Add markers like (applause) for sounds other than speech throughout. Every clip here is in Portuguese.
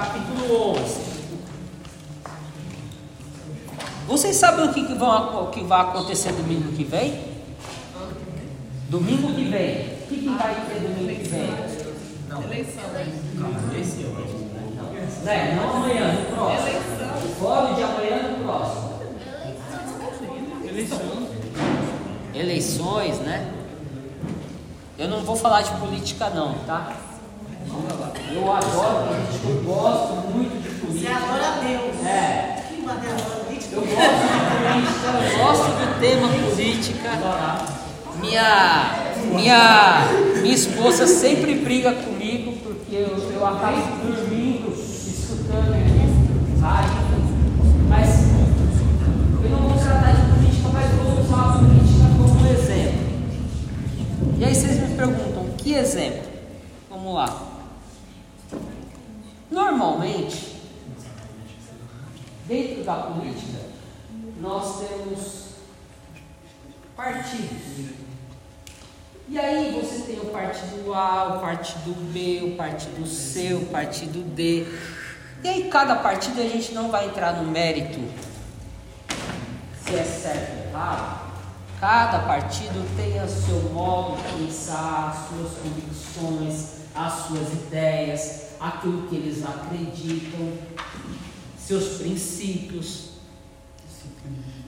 capítulo 11. Vocês sabem o que, que, vão, que vai acontecer domingo que vem? Domingo que vem. O que, que vai ter domingo que vem? Não. Eleição. Né? Não amanhã, no próximo. Eleição. Fora de amanhã no próximo. Eleição. Eleições, né? Eu não vou falar de política não, tá? Eu adoro política, eu gosto muito de política. Você adora Deus. É. Que maneira política. Eu gosto de política, eu gosto do tema política. Minha, minha, minha esposa sempre briga comigo porque eu, eu acabo dormindo, escutando rádio. Mas eu não vou tratar de política, mas vou usar a política como exemplo. E aí vocês me perguntam, que exemplo? Vamos lá. Normalmente, dentro da política, nós temos partidos. E aí você tem o partido A, o partido B, o partido C, o partido D. E aí cada partido a gente não vai entrar no mérito se é certo ou errado. Cada partido tem o seu modo de pensar, as suas convicções, as suas ideias, aquilo que eles acreditam, seus princípios.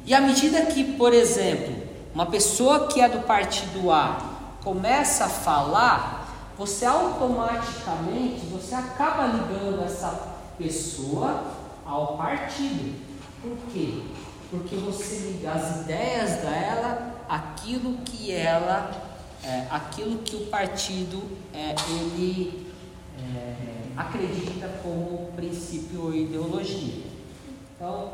E à medida que, por exemplo, uma pessoa que é do partido A começa a falar, você automaticamente você acaba ligando essa pessoa ao partido. Por quê? Porque você liga as ideias dela aquilo que ela, é, aquilo que o partido é, ele acredita como princípio ou ideologia. Então,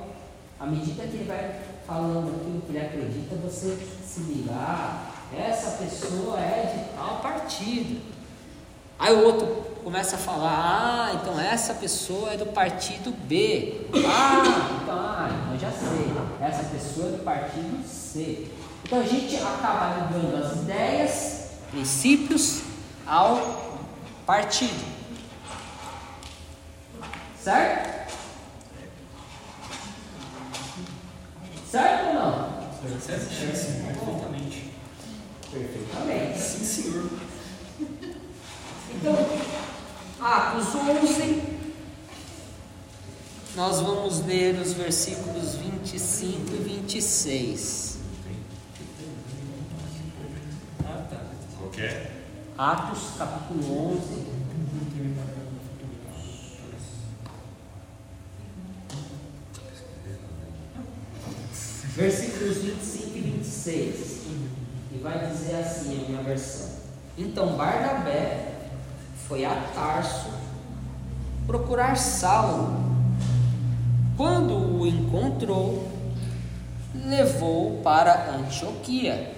à medida que ele vai falando aquilo que ele acredita, você se ligar, essa pessoa é de tal partido. Aí o outro começa a falar, ah, então essa pessoa é do partido B. Ah, então ah, eu já sei, essa pessoa é do partido C. Então a gente acaba ligando as ideias, princípios ao partido. Certo? Certo ou não? Certo, sim, perfeitamente. Perfeitamente. Sim, senhor. Então, Atos 11, nós vamos ler os versículos 25 e 26. Ah, tá. Ok? Atos capítulo 11. Versículos 25 e 26. E vai dizer assim a minha versão. Então Barnabé foi a Tarso procurar Saulo. Quando o encontrou, levou-o para Antioquia.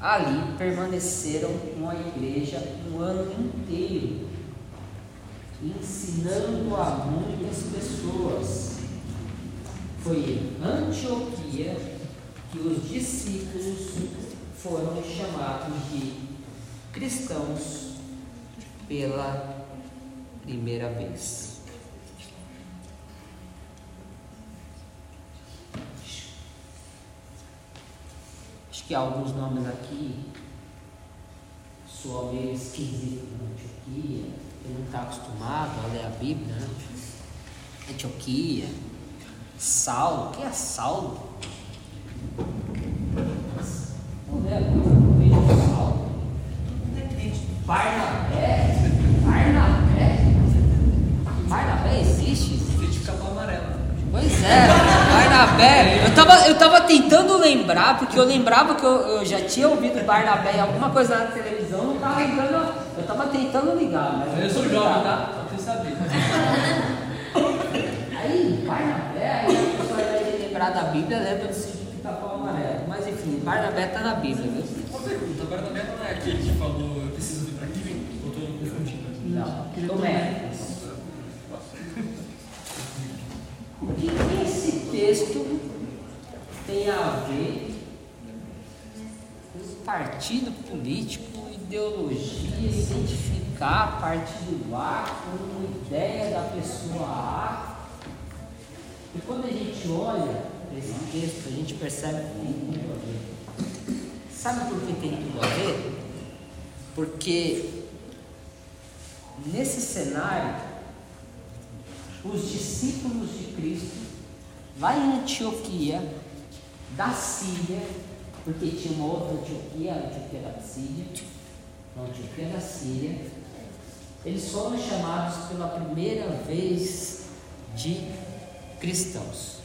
Ali permaneceram com a igreja um ano inteiro, ensinando a muitas pessoas. Foi em Antioquia que os discípulos foram chamados de cristãos pela primeira vez. Acho que alguns nomes aqui soam meio esquisito na Antioquia. Ele não está acostumado a ler a Bíblia, né? Antioquia. Saulo, quem é Saulo? Vamos ver aqui o vídeo de Saulo. Barnabé? Barnabé? Barnabé existe? Capa amarela. Pois é, Barnabé. Eu tava, eu tava tentando lembrar, porque eu lembrava que eu, eu já tinha ouvido Barnabé em alguma coisa na televisão, não tava lembrando, eu tava tentando ligar. Mas Eu sou jovem, tá? Só pra você saber. (laughs) Aí, Barnabé, a da Bíblia, lembra do sítio de Capão Amarelo. Mas enfim, Barnabé tá na Bíblia, viu? Uma pergunta, Barnabé não é aquele que falou eu preciso vir pra aqui? Ou tô confundindo? Não, Tomé. O que, que esse texto tem a ver com partido? político, ideologia, identificar partido A com ideia da pessoa A. E quando a gente olha esse texto, a gente percebe que tem tudo a ver. Sabe por que tem tudo a ver? Porque nesse cenário, os discípulos de Cristo, lá em Antioquia, da Síria, porque tinha uma outra Antioquia, a Antioquia da Síria, Antioquia da Síria, eles foram chamados pela primeira vez de cristãos.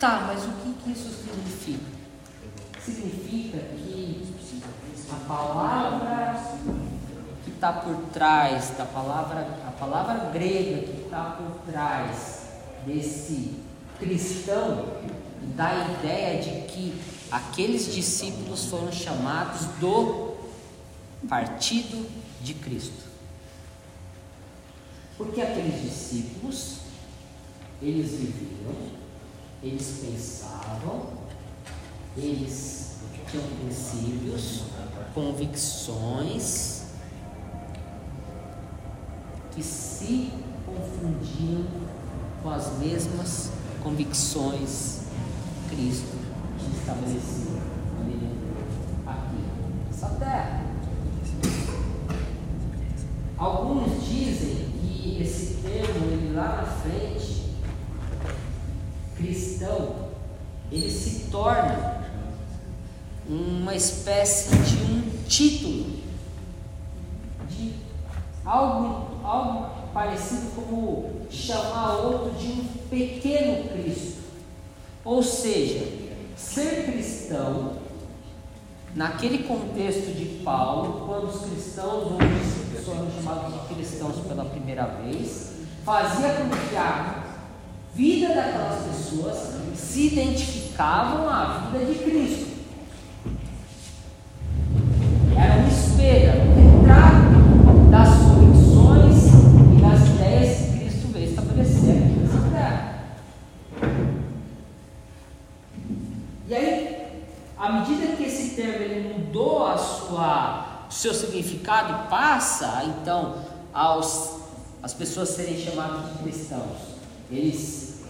Tá, mas o que, que isso significa? Significa que a palavra que está por trás, da palavra, a palavra grega que está por trás desse cristão dá a ideia de que aqueles discípulos foram chamados do partido de Cristo. Porque aqueles discípulos, eles viviam, eles pensavam, eles tinham princípios, convicções que se confundiam com as mesmas convicções que Cristo estabeleceu quando ele entrou aqui nessa terra. Alguns dizem que esse termo, ele lá na frente, cristão, ele se torna uma espécie de um título, de algo, algo parecido como chamar outro de um pequeno Cristo. Ou seja, ser cristão, naquele contexto de Paulo, quando os cristãos hoje foram chamados de cristãos pela primeira vez, fazia com que a vida daquelas pessoas se identificavam à vida de Cristo. Era um espelho, um retrato das convicções e das ideias que Cristo veio estabelecer aqui nessa terra. E aí, à medida que esse termo ele mudou a sua, o seu significado, passa então aos as pessoas serem chamadas de cristãos. Eles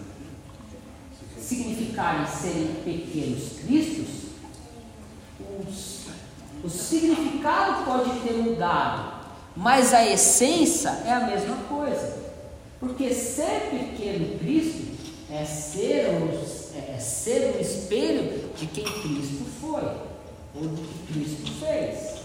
significarem serem pequenos cristos, os, o significado pode ter mudado, mas a essência é a mesma coisa. Porque ser pequeno Cristo é ser, um, é ser um espelho de quem Cristo foi, ou do que Cristo fez.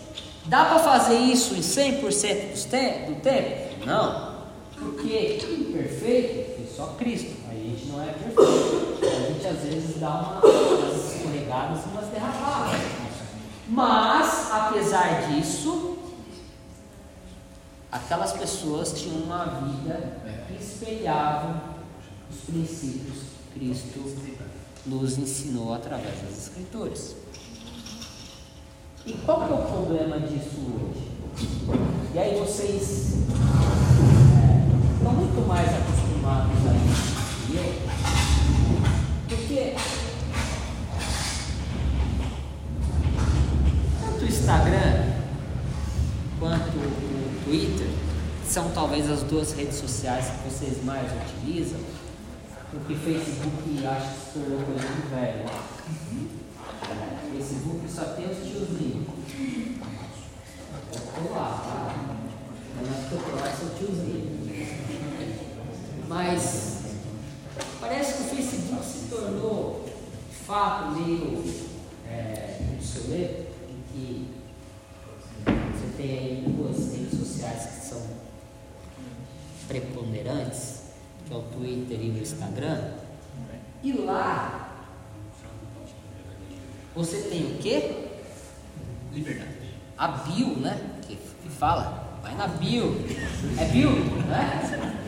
Dá para fazer isso em 100% dos te do tempo? Não. Porque perfeito é só Cristo. A gente não é perfeito. A gente às vezes dá uma, umas escorregadas, umas derrapadas. Mas, apesar disso, aquelas pessoas tinham uma vida que espelhava os princípios que Cristo nos ensinou através das Escrituras. E qual que é o problema disso hoje? E aí vocês é, estão muito mais acostumados a isso que eu, porque tanto o Instagram quanto o Twitter são talvez as duas redes sociais que vocês mais utilizam, porque Facebook acho que se tornou coisa velho. É, Facebook só tem os tiozinhos. Eu tô lá, tá? Mas eu tô lá, sou tiozinho. Mas parece que o Facebook se tornou, de fato, meio é, obsoleto, em que você tem aí duas redes sociais que são preponderantes, que é o Twitter e o Instagram. E lá você tem o quê? Liberdade. A bio, né? Que, que fala. Vai na bio. É bio, né?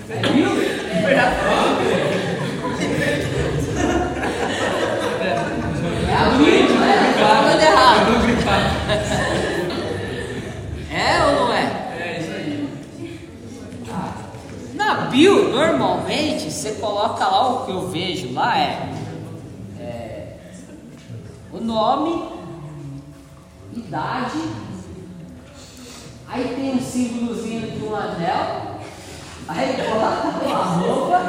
É ou não é? É isso aí. Na bio, normalmente, você coloca lá o que eu vejo lá é, é o nome, idade, aí tem um símbolozinho de um anel, aí coloca uma roupa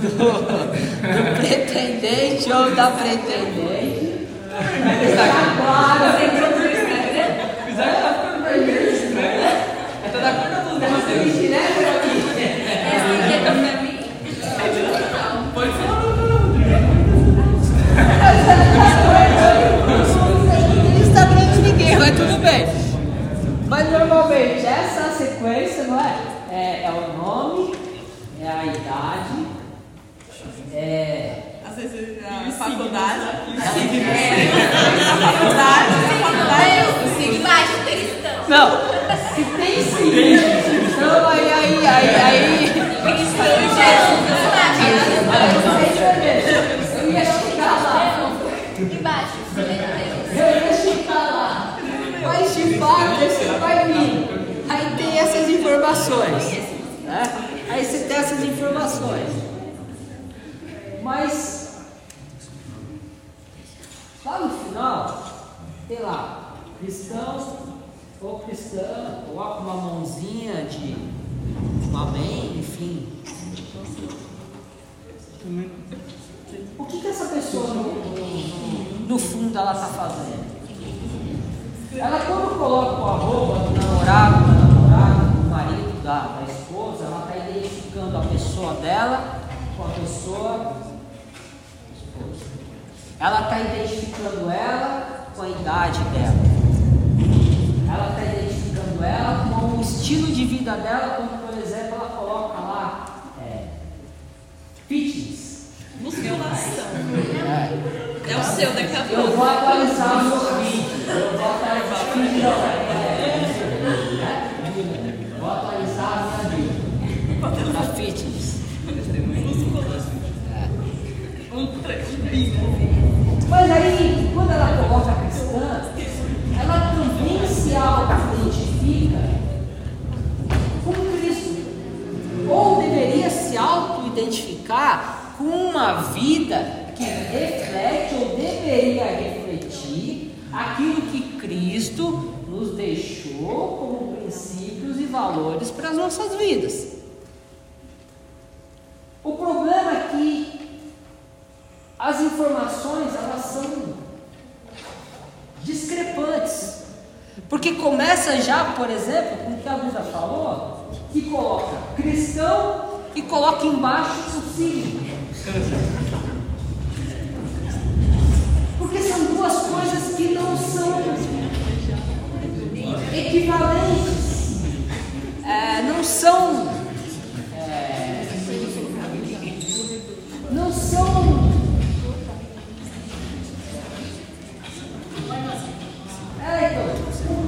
do, (laughs) do pretendente ou da pretendente. Tem tudo isso, né? Apesar que tá ficando vermelho estranho, né? Tá da cor da luz da Você me direto aqui. Pode falar, não, não, não. Não está vendo de ninguém, mas tudo bem. Mas normalmente essa é a sequência, não é? É, é o nome, é a idade, é. Às vezes a faculdade. É, a faculdade, a faculdade. Embaixo, cristão. Não, se tem sim. Então aí, aí, aí, aí. Eu ia chegar lá. Embaixo, Eu ia chegar lá. Mas de fato você vai vir. Aí tem essas informações. Né? Aí você tem essas informações. Mas lá no final, tem lá, cristão ou cristã, coloca uma mãozinha de amém, enfim. O que, que essa pessoa no, no- fundo ela está fazendo? Ela quando coloca a roupa do namorado, da namorada, do marido, da, da esposa, ela está identificando a pessoa dela com a pessoa. Ela está identificando ela com a idade dela. Ela está identificando ela com o estilo de vida dela, quando, por exemplo, ela coloca lá é, fitness. Musculação. É. É o seu daqui a Eu pouco. vou atualizar o meu vídeo. Eu vou atualizar o vídeo. não, é, é, Vou atualizar a minha vida. A fitness. Mas aí, quando ela coloca cristã, ela também se auto-identifica com Cristo. Ou deveria se auto-identificar com uma vida que reflete ou deveria refletir aquilo que Cristo nos deixou como princípios e valores para as nossas vidas. O problema é que as informações elas são discrepantes. Porque começa já, por exemplo, com o que a Brisa falou, que coloca cristão e coloca embaixo o signo. Porque são duas coisas que não são equivalentes. É, não são.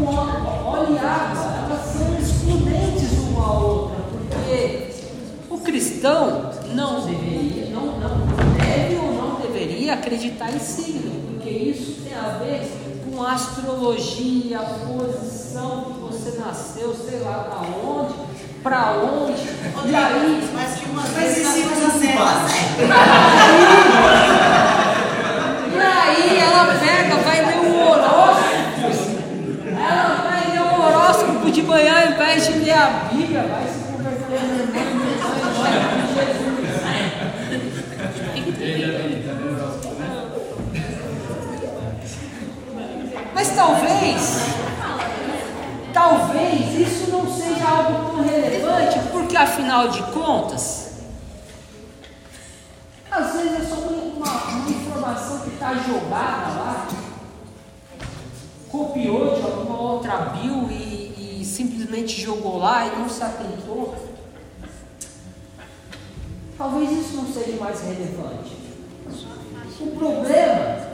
Ó- óleo e água, elas são excludentes uma à outra, porque o cristão não deveria, não, não deve ou não deveria acreditar em signo, porque isso tem a ver com astrologia, posição que você nasceu, sei lá da onde, para onde, e aí Mas que umas Mas vezes esse na não a Bíblia, vai se converter no irmão de Jesus. Mas talvez, talvez isso não seja algo tão relevante, porque afinal de contas, e simplesmente jogou lá e não se atentou. Talvez isso não seja mais relevante. O problema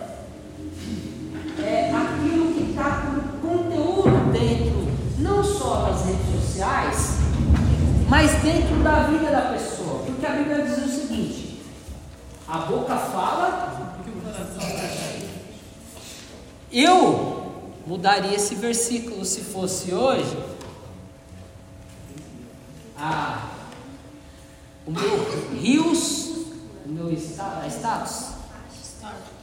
é aquilo que está com conteúdo dentro, não só das redes sociais, mas dentro da vida da pessoa. Porque a Bíblia diz o seguinte: a boca fala. Eu mudaria esse versículo se fosse hoje. Ah, o meu rios, o meu sta- status,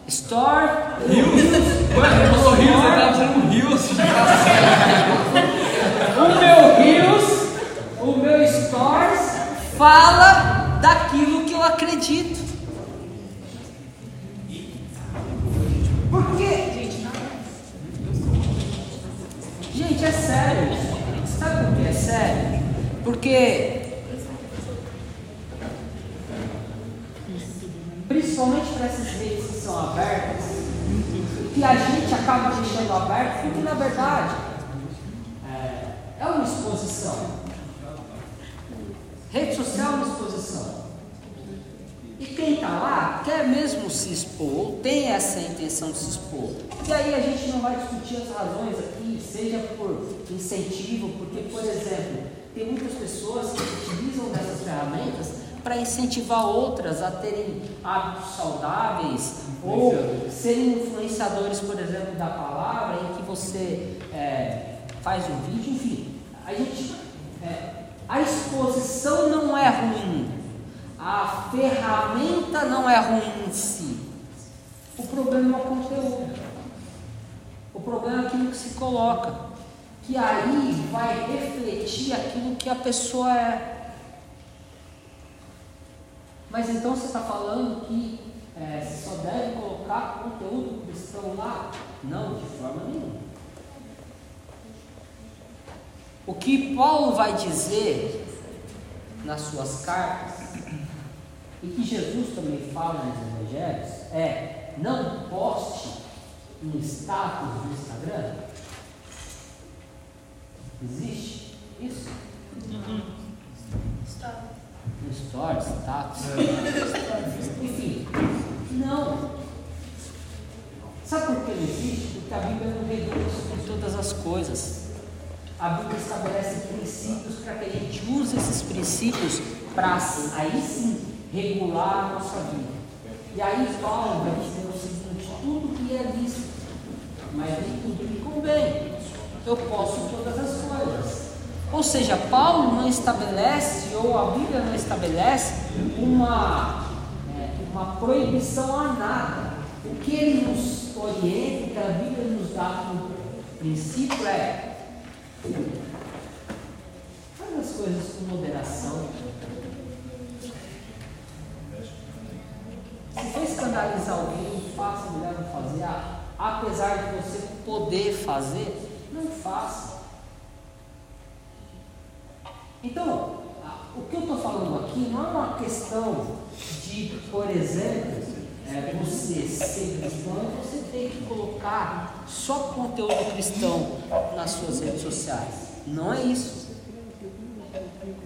Store. Ué, ele falou rios, ele tava fazendo rios. (laughs) O meu Rios, o meu Stories fala daquilo que eu acredito. Por quê? Gente, é sério. Sabe por que é sério? Porque principalmente para essas redes que são abertas, que a gente acaba deixando aberto, porque na verdade é, é uma exposição. Rede social é uma exposição. E quem está lá quer mesmo se expor, ou tem essa intenção de se expor. E aí a gente não vai discutir as razões aqui, seja por incentivo, porque, por exemplo, tem muitas pessoas que utilizam dessas ferramentas para incentivar outras a terem hábitos saudáveis ou serem influenciadores, por exemplo, da palavra, em que você é, faz um vídeo, enfim. A gente, é, a exposição não é ruim, a ferramenta não é ruim em si. O problema é o conteúdo. O problema é aquilo que se coloca, que aí vai refletir aquilo que a pessoa é. Mas então você está falando que é, só deve colocar conteúdo cristão lá? Não, de forma nenhuma. O que Paulo vai dizer nas suas cartas, e que Jesus também fala nos evangelhos, é não poste um status no Instagram. Existe isso? No stories, status. Enfim, não. Sabe por que não existe? Porque a Bíblia não regula isso com todas as coisas. A Bíblia estabelece princípios para que a gente use esses princípios para aí sim regular a nossa vida. E aí Paulo vai dizer o seguinte, tudo que é lícito, mas nem tudo que convém. Eu posso todas as coisas. Ou seja, Paulo não estabelece, ou a Bíblia não estabelece, uma, é, uma proibição a nada. O que ele nos orienta, que a Bíblia nos dá como princípio é faz as coisas com moderação. Se for escandalizar alguém, faça melhor não fazer. Apesar de você poder fazer, não faça. Então, o que eu estou falando aqui não é uma questão de, por exemplo, é, você ser cristão você tem que colocar só conteúdo cristão nas suas redes sociais. Não é isso.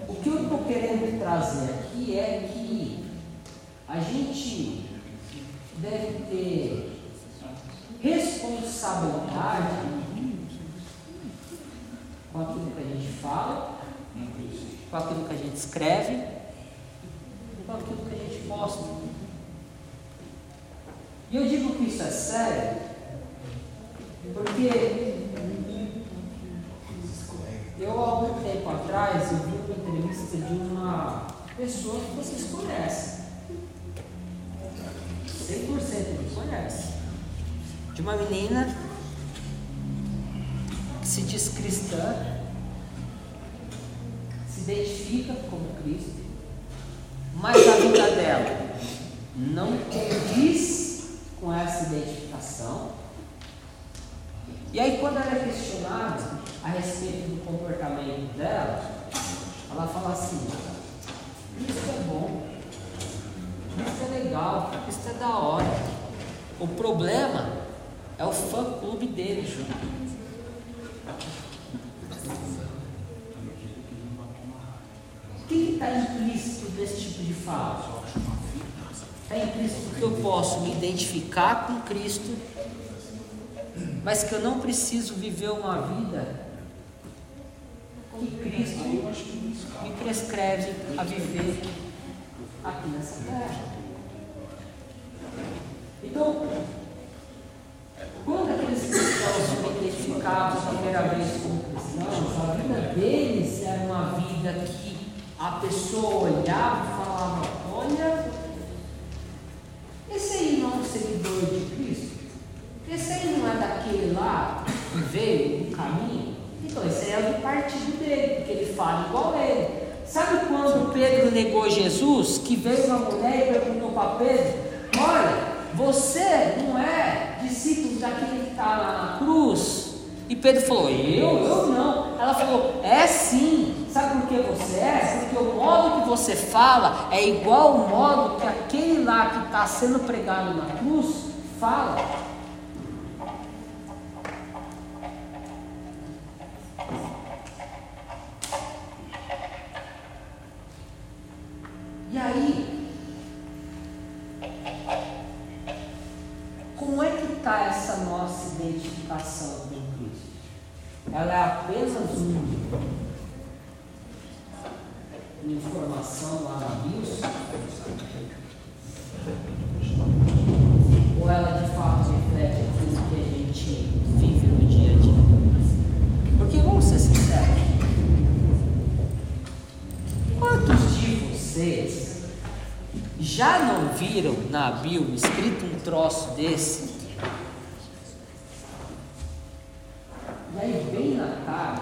O que eu estou querendo trazer aqui é que a gente deve ter responsabilidade com aquilo que a gente fala, com aquilo que a gente escreve, com aquilo que a gente posta. E eu digo que isso é sério, porque eu há algum tempo atrás eu vi uma entrevista de uma pessoa que vocês conhecem. 100% que conhece. De uma menina se diz cristã, se identifica como Cristo, mas a vida dela não condiz com essa identificação. E aí, quando ela é questionada a respeito do comportamento dela, ela fala assim: Isso é bom, isso é legal, isso é da hora. O problema é o fã clube dele, Ju. O que está implícito desse tipo de fala? Está implícito que eu posso me identificar com Cristo, mas que eu não preciso viver uma vida que Cristo me prescreve a viver aqui nessa terra. Então, quando é aqueles cristãos foram identificados pela primeira vez como cristãos, a vida deles era uma vida que a pessoa olhava e falava: Olha, esse aí não é um seguidor de Cristo? Esse aí não é daquele lá que veio no caminho? Então, esse aí é do partido dele, porque ele fala igual a ele. Sabe quando Pedro negou Jesus? Que veio uma mulher e perguntou para Pedro: Olha, você não é discípulo daquele que está lá na cruz? E Pedro falou: Eu? Eu não. Ela falou: É sim. Sabe por que você é? Porque o modo que você fala é igual ao modo que aquele lá que está sendo pregado na cruz fala. E aí, como é que está essa nossa identificação com Cristo? Ela é apenas um, uma informação lá na Bíblia? Ou ela de fato reflete aquilo que a gente vive no dia a dia? Porque vamos ser sinceros. Quantos de vocês já não viram na Bíblia escrito um troço desse? E aí bem na cara,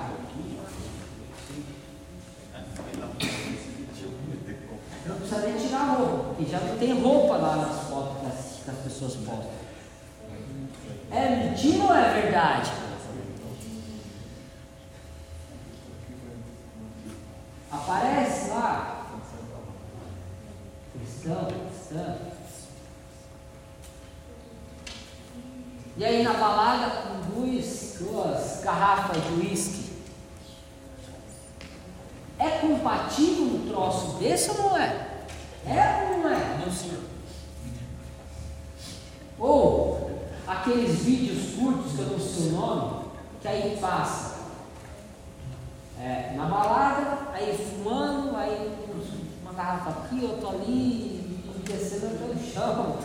não precisa nem tirar a roupa, porque já não tem roupa lá nas fotos que as, que as pessoas postam. É mentira ou é verdade? Aparece lá. Cristão, cristã. E aí na balada com duas, duas garrafas de uísque. É compatível um troço desse ou não é? É ou não é? Não, senhor. Ou aqueles vídeos curtos que eu não sei o nome, que aí passa é, na balada, aí fumando, aí uma garrafa aqui, outra ali, e descendo até o chão.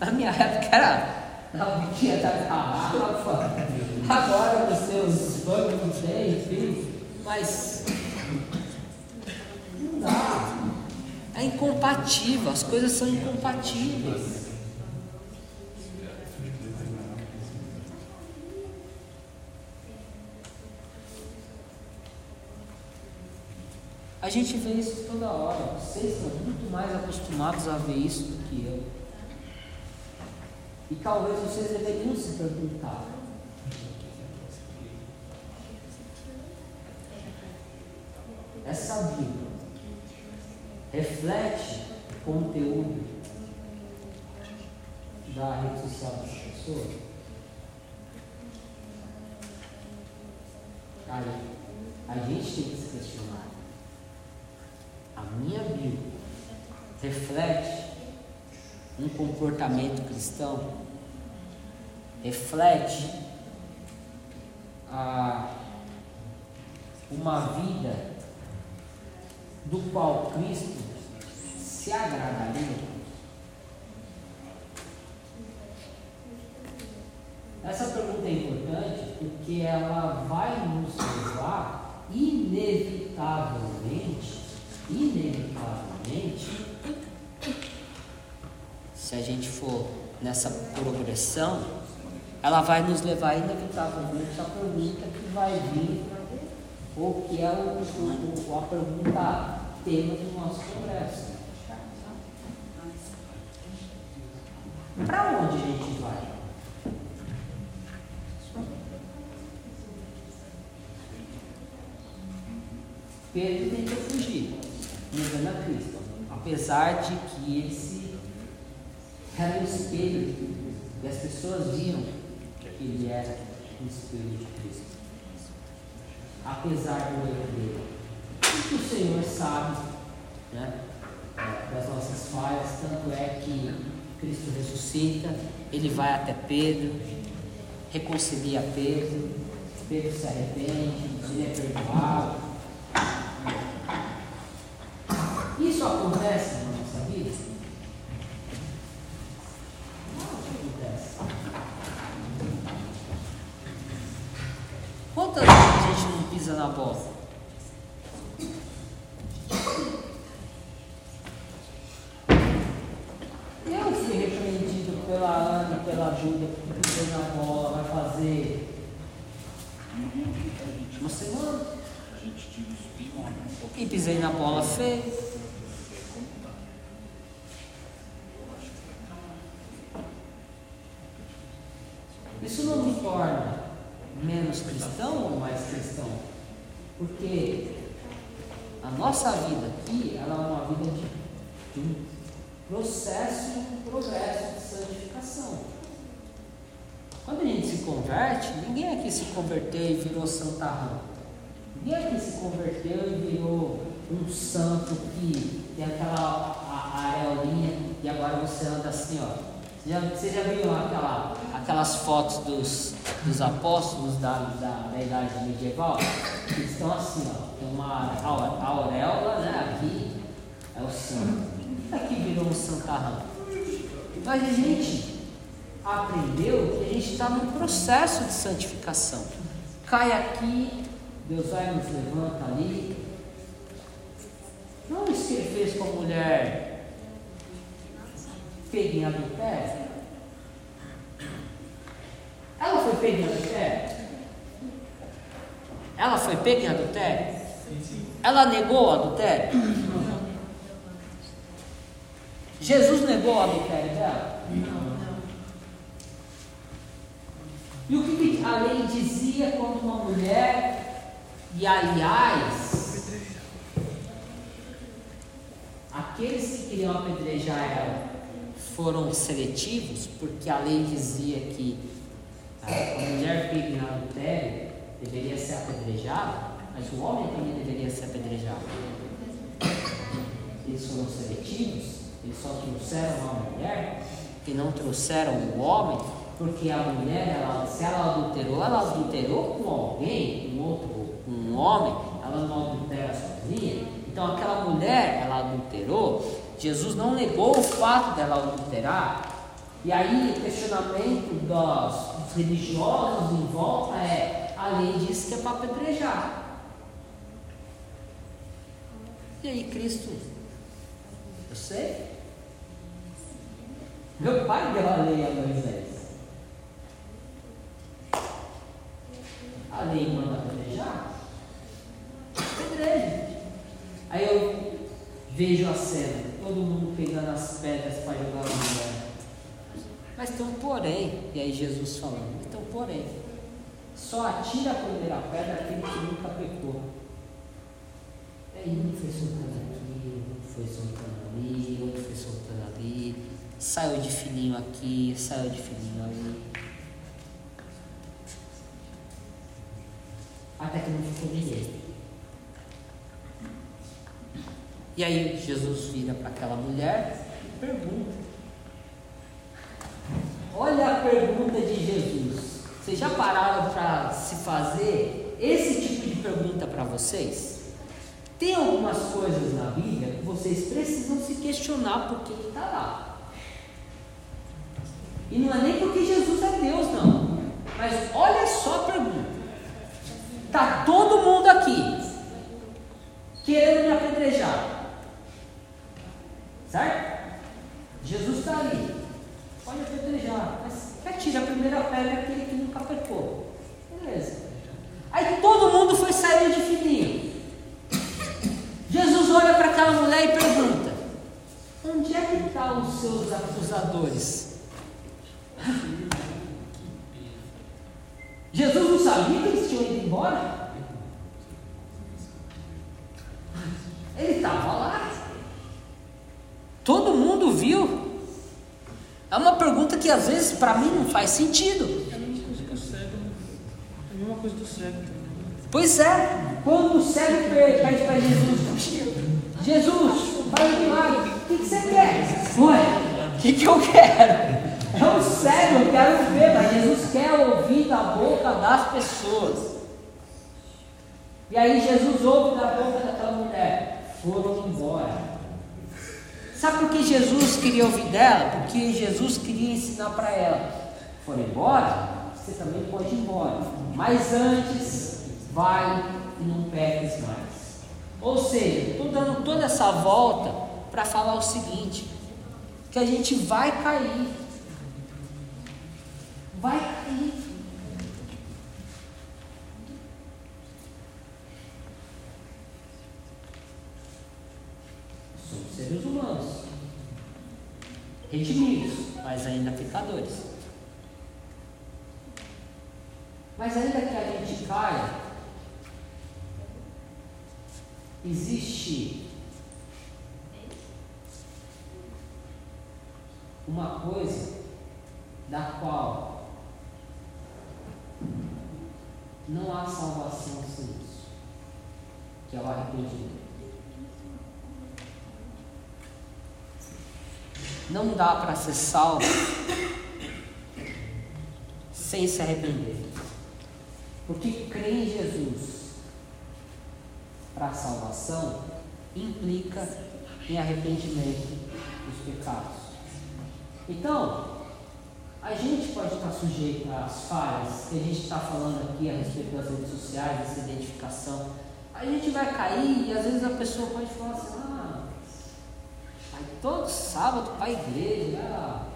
Na minha época era na boquinha da garrafa, agora os seus bancos não tem, enfim, mas não dá. É incompatível, as coisas são incompatíveis. A gente vê isso toda hora. Vocês estão muito mais acostumados a ver isso do que eu. E talvez vocês deveriam se perguntar. Essa Bíblia reflete o conteúdo da rede social das pessoas? Cara, a gente tem que se questionar. A minha Bíblia reflete um comportamento cristão? Reflete a, uma vida do qual Cristo se agradaria? Essa pergunta é importante porque ela vai nos levar inevitavelmente, inevitavelmente, se a gente for nessa progressão, ela vai nos levar inevitavelmente à pergunta que vai vir, ou que é o, o, a pergunta tema do nosso congresso. Para onde a gente vai? Pedro tentou fugir, negando a Cristo, apesar de que ele se era um espelho e as pessoas viam que ele era o espelho de Cristo, apesar do erro dele. E que o Senhor sabe né, das nossas falhas, tanto é que Cristo ressuscita, ele vai até Pedro, reconcilia Pedro, Pedro se arrepende, ele é perdoado. Isso acontece na nossa vida? Não acontece. Quantas vezes a gente não pisa na bola? Eu fui repreendido pela Ana e pela Júlia, porque pisei na bola, vai fazer uma semana. E pisei na bola feia. Isso não me torna menos cristão ou mais cristão? Porque a nossa vida aqui, ela é uma vida de, de um processo, um progresso de santificação. Quando a gente se converte, ninguém aqui se converteu e virou santarrão. Ninguém aqui se converteu e virou um santo que tem aquela a, a areolinha e agora você anda assim, ó. Você já, você já viu aquela, aquelas fotos dos, dos apóstolos da, da, da idade medieval? Que estão assim, ó. Tem uma auréola, né? Aqui é o santo. Aqui virou um santarrão. Mas a gente aprendeu que a gente está num processo de santificação. Cai aqui, Deus vai nos levanta ali. Não isso que ele fez com a mulher pega em adultério? Ela foi pega em adultério? Ela foi pega em adultério? Ela negou o adultério? Jesus negou o adultério dela? E o que a lei dizia quando uma mulher, e aliás, aqueles que queriam apedrejar ela foram seletivos, porque a lei dizia que a mulher pega em adultério deveria ser apedrejada, mas o homem também deveria ser apedrejado. Eles foram seletivos, eles só trouxeram a mulher e não trouxeram o homem, porque a mulher, ela, se ela adulterou, ela adulterou com alguém, com outro, um homem, ela não adultera sozinha. Então aquela mulher, ela adulterou, Jesus não negou o fato dela adulterar. E aí o questionamento dos, dos religiosos em volta é: a lei diz que é para apedrejar. E aí Cristo, eu sei. Meu pai deu a lei a Moisés. A lei manda apedrejar? Apedreje. Aí eu vejo a cena todo mundo pegando as pedras para jogar no lugar. Mas tem um porém, e aí Jesus falando, então porém, só atira a primeira pedra aquele que nunca pecou. E aí um foi soltando aqui, outro foi soltando ali, outro foi soltando ali, saiu de fininho aqui, saiu de fininho ali. Até que não ficou ninguém. E aí Jesus vira para aquela mulher e pergunta. Olha a pergunta de Jesus. Vocês já pararam para se fazer esse tipo de pergunta para vocês? Tem algumas coisas na Bíblia que vocês precisam se questionar porque ele está lá. E não é nem porque Jesus é Deus, não. Mas olha só a pergunta. Está todo mundo aqui querendo me apedrejar. Certo? Jesus está ali. Pode apedrejar. Mas que atire a primeira pedra aquele que nunca pecou. Beleza. Aí todo mundo foi saindo de fininho. Jesus olha para aquela mulher e pergunta: Onde é que estão tá os seus acusadores? (laughs) Jesus não sabia que eles tinham ido embora? Ele estava lá. Todo mundo viu. É uma pergunta que às vezes para mim não faz sentido. É a mesma coisa que o cego. É a mesma coisa do cego. Pois é, quando o cego pede para Jesus, Jesus, faz um milagre, o que, que você quer? Ué, o que, que eu quero? É um cego, eu quero ver, mas Jesus quer ouvir da boca das pessoas. E aí Jesus ouve da boca daquela mulher, foram embora. Sabe por que Jesus queria ouvir dela? Porque Jesus queria ensinar para ela: for embora, você também pode ir embora. Mas antes, vai e não peques mais. Ou seja, estou dando toda essa volta para falar o seguinte: que a gente vai cair. Vai cair. Seres humanos, redimidos, mas ainda pecadores. Mas ainda que a gente caia, existe uma coisa da qual não há salvação sem isso, que é o arrependimento. Não dá para ser salvo sem se arrepender. Porque crer em Jesus para a salvação implica em arrependimento dos pecados. Então, a gente pode estar sujeito às falhas que a gente está falando aqui a respeito das redes sociais, dessa identificação. A gente vai cair e às vezes a pessoa pode falar assim, ah, todo sábado para a igreja, ah,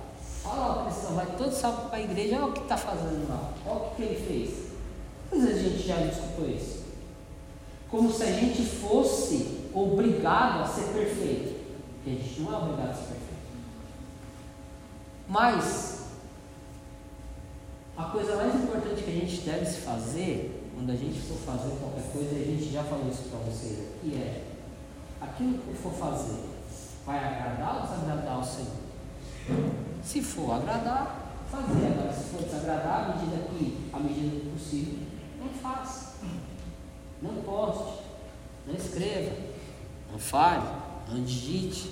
olha lá o cristão, vai todo sábado para a igreja, olha o que está fazendo lá, olha o que ele fez. Vezes a gente já escutou isso? Como se a gente fosse obrigado a ser perfeito. Porque a gente não é obrigado a ser perfeito. Mas a coisa mais importante que a gente deve se fazer, quando a gente for fazer qualquer coisa, a gente já falou isso para vocês aqui, é aquilo que for fazer, vai agradar ou desagradar o Senhor? Se for agradar, fazer. Agora, se for desagradar, à medida que, à medida do possível, não faça. Não poste, não escreva, não fale, não digite.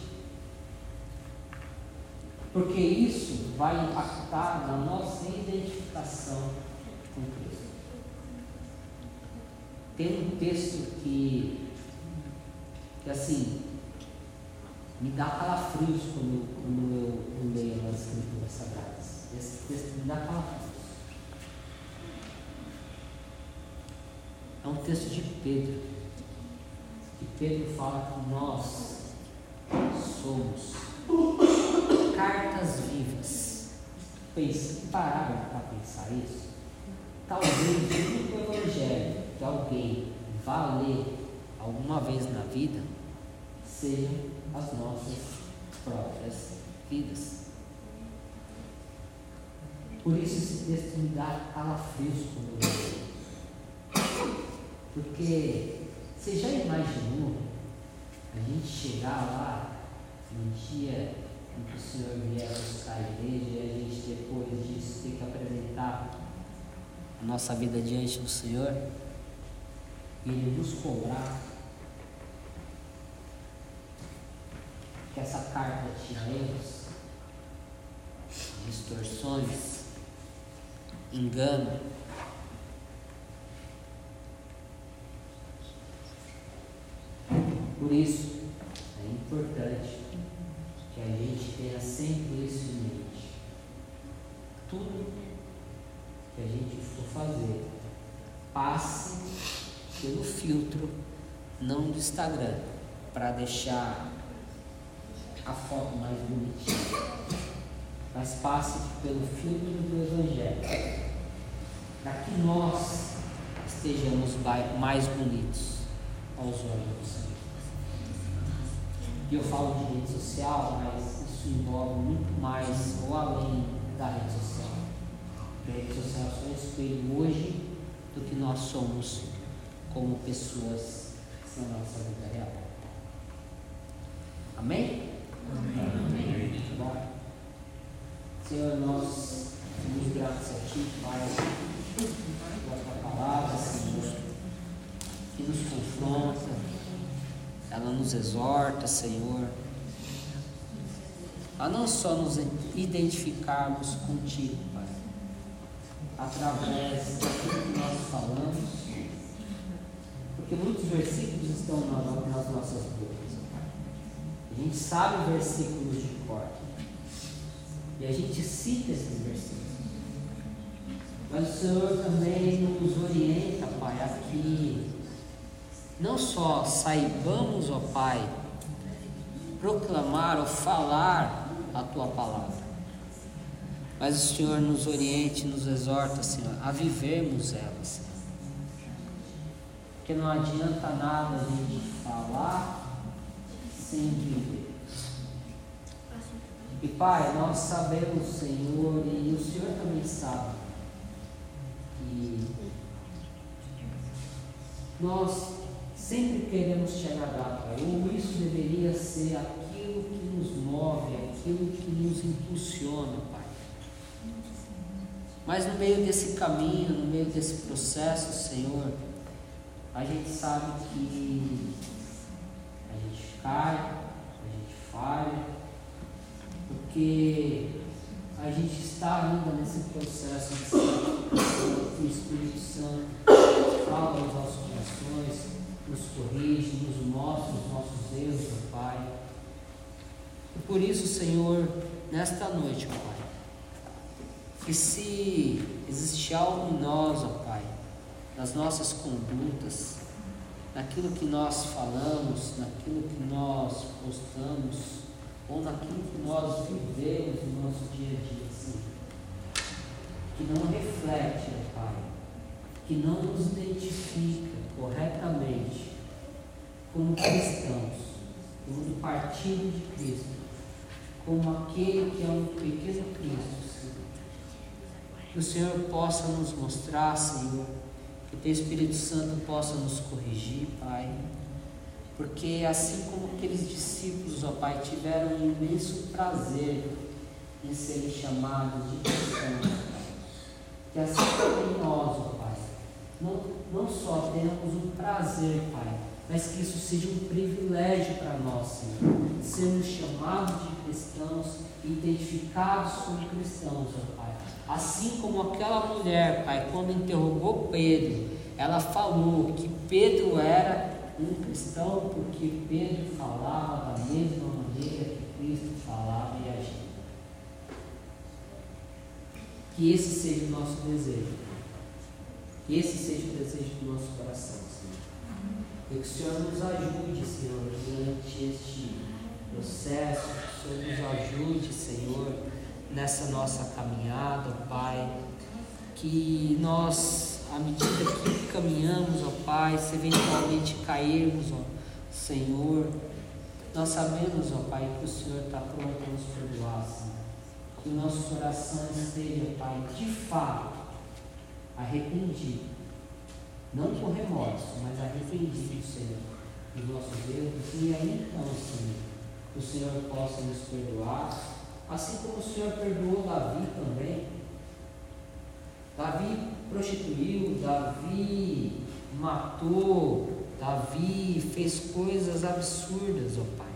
Porque isso vai impactar na nossa identificação com Cristo. Tem um texto que, que assim, me dá calafrios quando, quando eu, leio as escrituras sagradas. Esse texto me dá calafrios. É um texto de Pedro. E Pedro fala que nós somos cartas vivas. Pense, pararam para pensar isso? Talvez o único evangelho que alguém vá ler alguma vez na vida sejam as nossas próprias vidas. Por isso esse texto me dá calafrios quando eu leio. Porque você já imaginou a gente chegar lá no dia em que o Senhor vier buscar a igreja e a gente depois disso ter que apresentar a nossa vida diante do Senhor e Ele nos cobrar que essa carta tinha erros, distorções, engano. Por isso, é importante que a gente tenha sempre isso em mente. Tudo que a gente for fazer, passe pelo filtro, não do Instagram, para deixar a foto mais bonitinha. Mas passe pelo filtro do Evangelho. Para que nós estejamos mais bonitos aos olhos do Senhor. E eu falo de rede social, mas isso envolve muito mais ou além da rede social. A rede social é só um espelho hoje do que nós somos como pessoas na nossa vida real. Amém? Senhor, nós somos gratos a Ti, Pai, pela Tua palavra, Senhor, que nos confronta, ela nos exorta, Senhor, a não só nos identificarmos contigo, Pai, através daquilo que nós falamos, porque muitos versículos estão nas nossas bocas. A gente sabe versículos de cor. E a gente cita esses versículos. Mas o Senhor também nos orienta, Pai, a que não só saibamos, ó Pai, proclamar ou falar a Tua palavra, mas o Senhor nos oriente, nos exorta, Senhor, a vivermos ela, Senhor. Porque não adianta nada a gente falar sem viver. E Pai, nós sabemos, Senhor, e o Senhor também sabe, que nós sempre queremos te agradar, Pai, ou isso deveria ser aquilo que nos move, aquilo que nos impulsiona, Pai. Mas no meio desse caminho, no meio desse processo, Senhor, a gente sabe que a gente cai, a gente falha, porque a gente está ainda nesse processo de que o Espírito Santo fala aos nossos corações, nos corrige, nos mostra os nossos erros, ó Pai. E por isso, Senhor, nesta noite, ó Pai, que se existe algo em nós, ó Pai, nas nossas condutas, naquilo que nós falamos, naquilo que nós postamos, ou naquilo que nós vivemos no nosso dia a dia, Senhor, que não reflete, Pai, que não nos identifica corretamente como cristãos, como do partido de Cristo, como aquele que é um pequeno Cristo, Senhor. Que o Senhor possa nos mostrar, Senhor, que Teu Espírito Santo possa nos corrigir, Pai. Porque assim como aqueles discípulos, ó Pai, tiveram um imenso prazer em serem chamados de cristãos. Que assim também nós, ó Pai, não, não só tenhamos um prazer, Pai, mas que isso seja um privilégio para nós, Senhor, sermos chamados de cristãos, identificados como cristãos, ó Pai. Assim como aquela mulher, Pai, quando interrogou Pedro, ela falou que Pedro era um cristão porque Pedro falava da mesma maneira que Cristo falava e agia. Que esse seja o nosso desejo. Que esse seja o desejo do nosso coração, Senhor. E que o Senhor nos ajude, Senhor, durante este processo. Que o Senhor nos ajude, Senhor, nessa nossa caminhada, Pai. Que nós, à medida que caminhamos, ó Pai, se eventualmente cairmos, ó Senhor, nós sabemos, ó Pai, que o Senhor está pronto a nos perdoar. Que o nosso coração esteja, Pai, de fato, arrependido. Não por remorso, mas arrependido, Senhor, dos nossos erros. E aí então, Senhor, o Senhor possa nos perdoar, assim como o Senhor perdoou Davi também. Davi prostituiu, Davi matou, Davi fez coisas absurdas, ó Pai.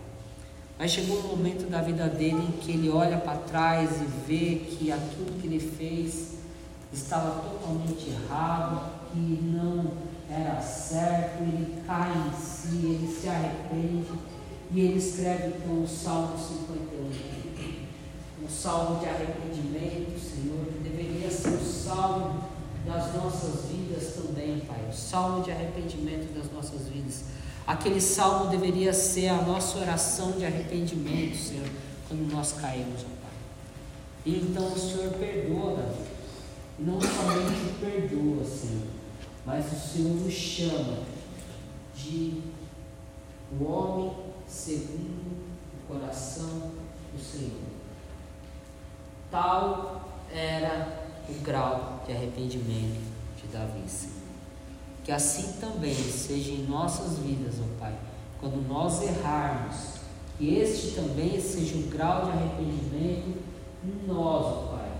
Mas chegou um momento da vida dele em que ele olha para trás e vê que aquilo que ele fez estava totalmente errado, que não era certo, ele cai em si, ele se arrepende e ele escreve então o Salmo 51. Um salmo de arrependimento, Senhor, que deveria ser o salmo das nossas vidas também, Pai. O salmo de arrependimento das nossas vidas. Aquele salmo deveria ser a nossa oração de arrependimento, Senhor, quando nós caímos, ó Pai. E então o Senhor perdoa, não somente perdoa, Senhor, mas o Senhor nos chama de o homem segundo o coração do Senhor. Tal era o grau de arrependimento de Davi. Que assim também seja em nossas vidas, ó Pai, quando nós errarmos, que este também seja o grau de arrependimento em nós, ó Pai,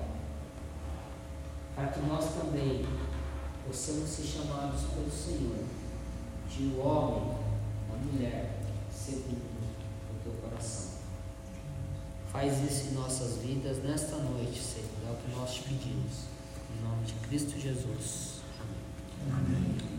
para que nós também possamos ser chamados pelo Senhor de um homem, uma mulher, segundo. Faz isso em nossas vidas nesta noite, Senhor. É o que nós te pedimos. Em nome de Cristo Jesus. Amém. Amém.